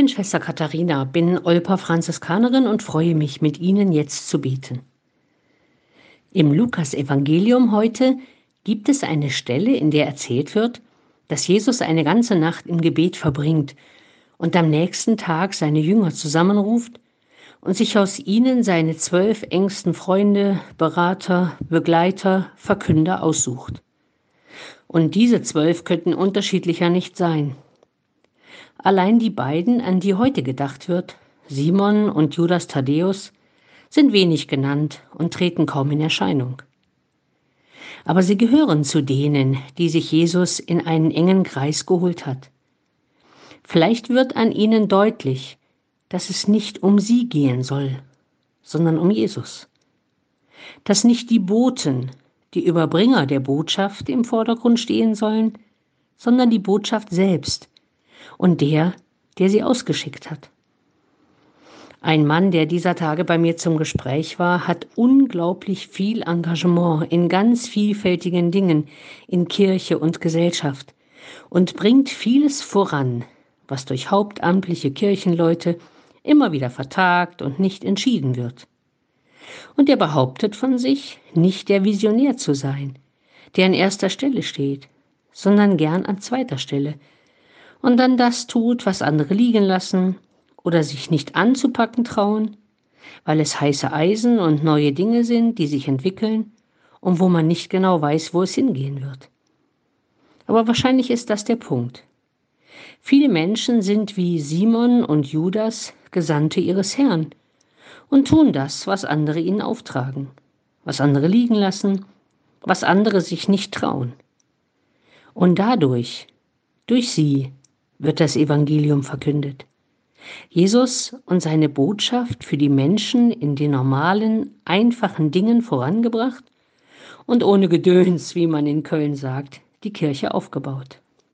bin Schwester Katharina, bin Olper Franziskanerin und freue mich, mit Ihnen jetzt zu beten. Im Lukas-Evangelium heute gibt es eine Stelle, in der erzählt wird, dass Jesus eine ganze Nacht im Gebet verbringt und am nächsten Tag seine Jünger zusammenruft und sich aus ihnen seine zwölf engsten Freunde, Berater, Begleiter, Verkünder aussucht. Und diese zwölf könnten unterschiedlicher nicht sein. Allein die beiden, an die heute gedacht wird, Simon und Judas Thaddäus, sind wenig genannt und treten kaum in Erscheinung. Aber sie gehören zu denen, die sich Jesus in einen engen Kreis geholt hat. Vielleicht wird an ihnen deutlich, dass es nicht um sie gehen soll, sondern um Jesus. Dass nicht die Boten, die Überbringer der Botschaft im Vordergrund stehen sollen, sondern die Botschaft selbst, und der, der sie ausgeschickt hat. Ein Mann, der dieser Tage bei mir zum Gespräch war, hat unglaublich viel Engagement in ganz vielfältigen Dingen in Kirche und Gesellschaft und bringt vieles voran, was durch hauptamtliche Kirchenleute immer wieder vertagt und nicht entschieden wird. Und er behauptet von sich, nicht der Visionär zu sein, der an erster Stelle steht, sondern gern an zweiter Stelle, und dann das tut, was andere liegen lassen oder sich nicht anzupacken trauen, weil es heiße Eisen und neue Dinge sind, die sich entwickeln und wo man nicht genau weiß, wo es hingehen wird. Aber wahrscheinlich ist das der Punkt. Viele Menschen sind wie Simon und Judas Gesandte ihres Herrn und tun das, was andere ihnen auftragen, was andere liegen lassen, was andere sich nicht trauen. Und dadurch, durch sie, wird das Evangelium verkündet. Jesus und seine Botschaft für die Menschen in den normalen, einfachen Dingen vorangebracht und ohne Gedöns, wie man in Köln sagt, die Kirche aufgebaut.